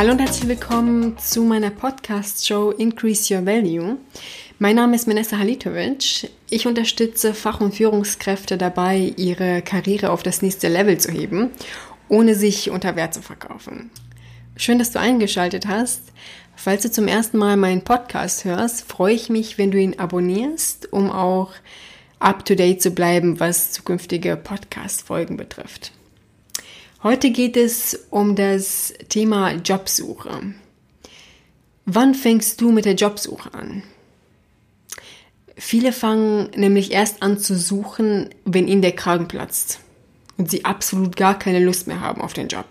Hallo und herzlich willkommen zu meiner Podcast-Show Increase Your Value. Mein Name ist Vanessa Halitovic. Ich unterstütze Fach- und Führungskräfte dabei, ihre Karriere auf das nächste Level zu heben, ohne sich unter Wert zu verkaufen. Schön, dass du eingeschaltet hast. Falls du zum ersten Mal meinen Podcast hörst, freue ich mich, wenn du ihn abonnierst, um auch up-to-date zu bleiben, was zukünftige Podcast-Folgen betrifft. Heute geht es um das Thema Jobsuche. Wann fängst du mit der Jobsuche an? Viele fangen nämlich erst an zu suchen, wenn ihnen der Kragen platzt und sie absolut gar keine Lust mehr haben auf den Job.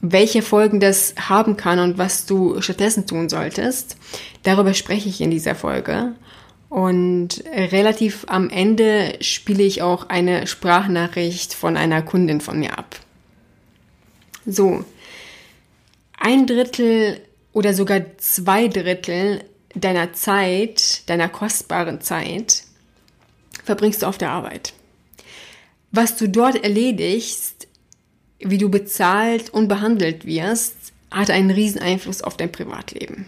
Welche Folgen das haben kann und was du stattdessen tun solltest, darüber spreche ich in dieser Folge. Und relativ am Ende spiele ich auch eine Sprachnachricht von einer Kundin von mir ab. So, ein Drittel oder sogar zwei Drittel deiner Zeit, deiner kostbaren Zeit, verbringst du auf der Arbeit. Was du dort erledigst, wie du bezahlt und behandelt wirst, hat einen riesen Einfluss auf dein Privatleben.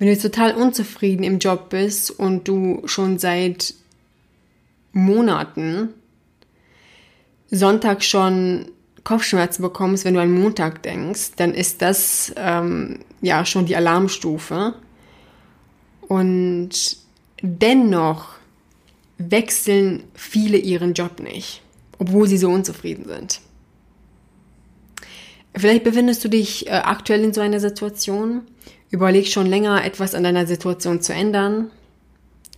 Wenn du jetzt total unzufrieden im Job bist und du schon seit Monaten Sonntag schon Kopfschmerzen bekommst, wenn du an Montag denkst, dann ist das ähm, ja schon die Alarmstufe. Und dennoch wechseln viele ihren Job nicht, obwohl sie so unzufrieden sind. Vielleicht befindest du dich äh, aktuell in so einer Situation, überlegst schon länger etwas an deiner Situation zu ändern,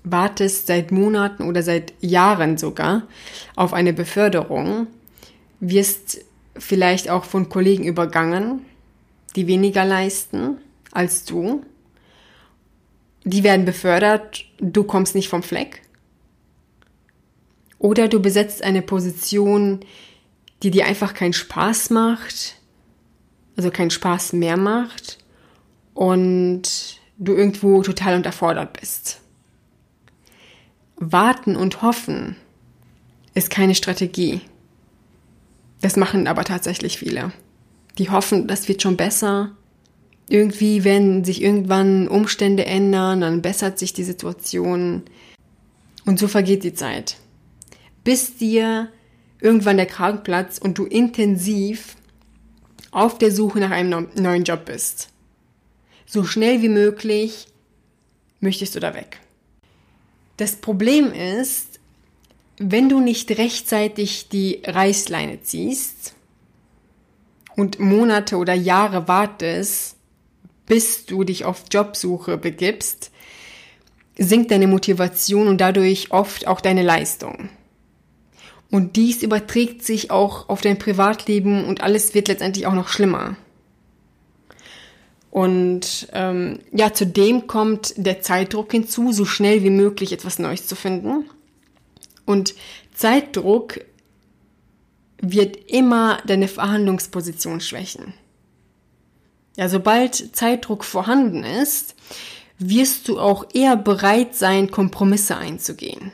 wartest seit Monaten oder seit Jahren sogar auf eine Beförderung, wirst vielleicht auch von Kollegen übergangen, die weniger leisten als du. Die werden befördert, du kommst nicht vom Fleck. Oder du besetzt eine Position, die dir einfach keinen Spaß macht, also keinen Spaß mehr macht und du irgendwo total unterfordert bist. Warten und hoffen ist keine Strategie. Das machen aber tatsächlich viele. Die hoffen, das wird schon besser. Irgendwie, wenn sich irgendwann Umstände ändern, dann bessert sich die Situation. Und so vergeht die Zeit. Bis dir irgendwann der Kragen platzt und du intensiv auf der Suche nach einem neuen Job bist. So schnell wie möglich möchtest du da weg. Das Problem ist, wenn du nicht rechtzeitig die Reißleine ziehst und Monate oder Jahre wartest, bis du dich auf Jobsuche begibst, sinkt deine Motivation und dadurch oft auch deine Leistung. Und dies überträgt sich auch auf dein Privatleben und alles wird letztendlich auch noch schlimmer. Und ähm, ja, zudem kommt der Zeitdruck hinzu, so schnell wie möglich etwas Neues zu finden. Und Zeitdruck wird immer deine Verhandlungsposition schwächen. Ja, sobald Zeitdruck vorhanden ist, wirst du auch eher bereit sein, Kompromisse einzugehen.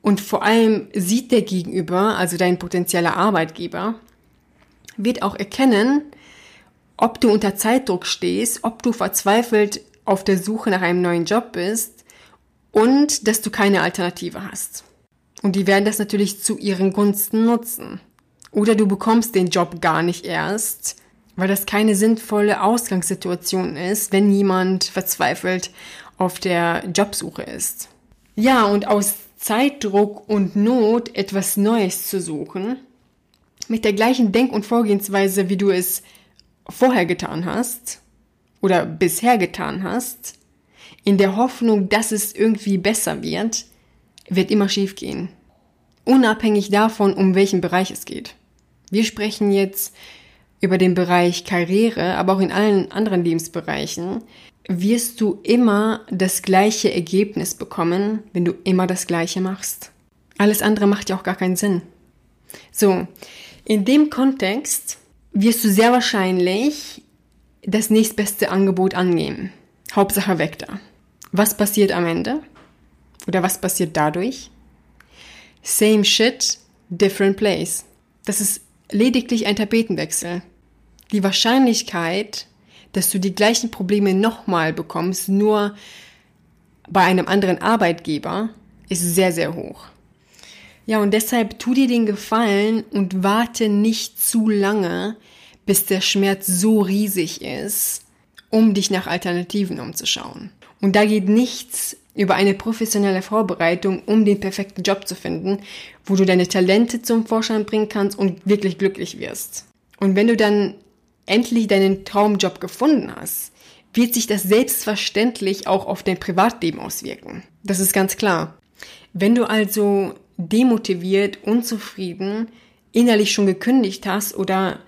Und vor allem sieht der Gegenüber, also dein potenzieller Arbeitgeber, wird auch erkennen, ob du unter Zeitdruck stehst, ob du verzweifelt auf der Suche nach einem neuen Job bist und dass du keine Alternative hast. Und die werden das natürlich zu ihren Gunsten nutzen. Oder du bekommst den Job gar nicht erst, weil das keine sinnvolle Ausgangssituation ist, wenn jemand verzweifelt auf der Jobsuche ist. Ja, und aus Zeitdruck und Not etwas Neues zu suchen, mit der gleichen Denk- und Vorgehensweise, wie du es vorher getan hast oder bisher getan hast, in der Hoffnung, dass es irgendwie besser wird, wird immer schief gehen. Unabhängig davon, um welchen Bereich es geht. Wir sprechen jetzt über den Bereich Karriere, aber auch in allen anderen Lebensbereichen wirst du immer das gleiche Ergebnis bekommen, wenn du immer das gleiche machst. Alles andere macht ja auch gar keinen Sinn. So, in dem Kontext wirst du sehr wahrscheinlich das nächstbeste Angebot annehmen. Hauptsache weg da. Was passiert am Ende? Oder was passiert dadurch? Same shit, different place. Das ist lediglich ein Tapetenwechsel. die Wahrscheinlichkeit, dass du die gleichen Probleme nochmal bekommst, nur bei einem anderen Arbeitgeber, ist sehr, sehr hoch. Ja, und deshalb tu dir den Gefallen und warte nicht zu lange, bis der Schmerz so riesig ist, um dich nach Alternativen umzuschauen. Und da geht nichts über eine professionelle Vorbereitung, um den perfekten Job zu finden, wo du deine Talente zum Vorschein bringen kannst und wirklich glücklich wirst. Und wenn du dann endlich deinen Traumjob gefunden hast, wird sich das selbstverständlich auch auf dein Privatleben auswirken. Das ist ganz klar. Wenn du also demotiviert, unzufrieden, innerlich schon gekündigt hast oder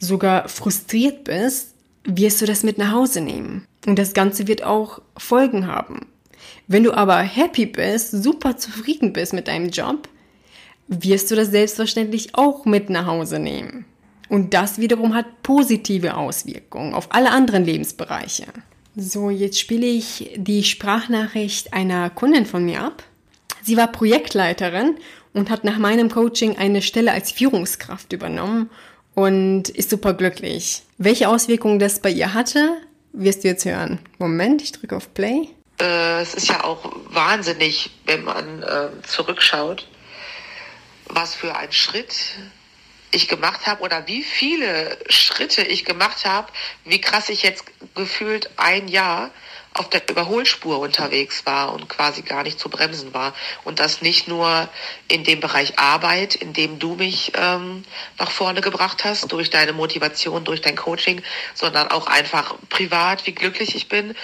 sogar frustriert bist, wirst du das mit nach Hause nehmen. Und das Ganze wird auch Folgen haben. Wenn du aber happy bist, super zufrieden bist mit deinem Job, wirst du das selbstverständlich auch mit nach Hause nehmen. Und das wiederum hat positive Auswirkungen auf alle anderen Lebensbereiche. So, jetzt spiele ich die Sprachnachricht einer Kundin von mir ab. Sie war Projektleiterin und hat nach meinem Coaching eine Stelle als Führungskraft übernommen und ist super glücklich. Welche Auswirkungen das bei ihr hatte, wirst du jetzt hören. Moment, ich drücke auf Play. Äh, es ist ja auch wahnsinnig, wenn man äh, zurückschaut, was für ein Schritt ich gemacht habe oder wie viele Schritte ich gemacht habe, wie krass ich jetzt gefühlt ein Jahr auf der Überholspur unterwegs war und quasi gar nicht zu bremsen war. Und das nicht nur in dem Bereich Arbeit, in dem du mich ähm, nach vorne gebracht hast, durch deine Motivation, durch dein Coaching, sondern auch einfach privat, wie glücklich ich bin,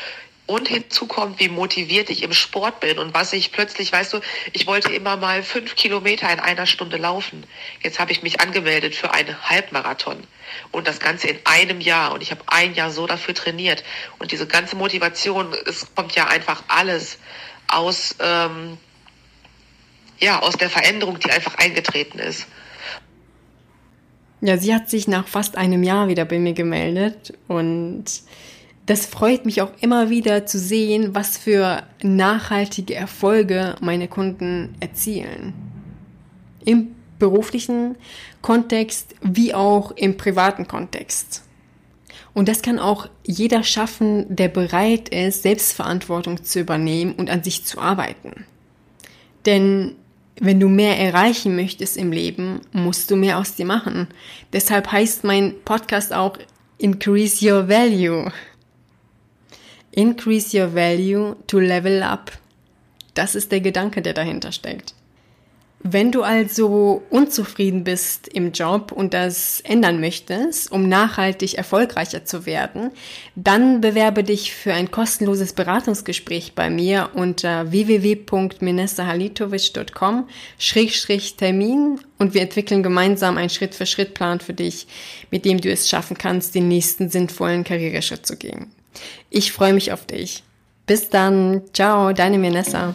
und hinzu kommt, wie motiviert ich im Sport bin und was ich plötzlich, weißt du, ich wollte immer mal fünf Kilometer in einer Stunde laufen. Jetzt habe ich mich angemeldet für einen Halbmarathon und das Ganze in einem Jahr und ich habe ein Jahr so dafür trainiert und diese ganze Motivation, es kommt ja einfach alles aus, ähm, ja, aus der Veränderung, die einfach eingetreten ist. Ja, sie hat sich nach fast einem Jahr wieder bei mir gemeldet und das freut mich auch immer wieder zu sehen, was für nachhaltige Erfolge meine Kunden erzielen. Im beruflichen Kontext wie auch im privaten Kontext. Und das kann auch jeder schaffen, der bereit ist, Selbstverantwortung zu übernehmen und an sich zu arbeiten. Denn wenn du mehr erreichen möchtest im Leben, musst du mehr aus dir machen. Deshalb heißt mein Podcast auch Increase Your Value. Increase your value to level up. Das ist der Gedanke, der dahinter steckt. Wenn du also unzufrieden bist im Job und das ändern möchtest, um nachhaltig erfolgreicher zu werden, dann bewerbe dich für ein kostenloses Beratungsgespräch bei mir unter www.minesahalitovic.com-termin und wir entwickeln gemeinsam einen Schritt-für-Schritt-Plan für dich, mit dem du es schaffen kannst, den nächsten sinnvollen Karriereschritt zu gehen. Ich freue mich auf dich. Bis dann. Ciao, deine Vanessa.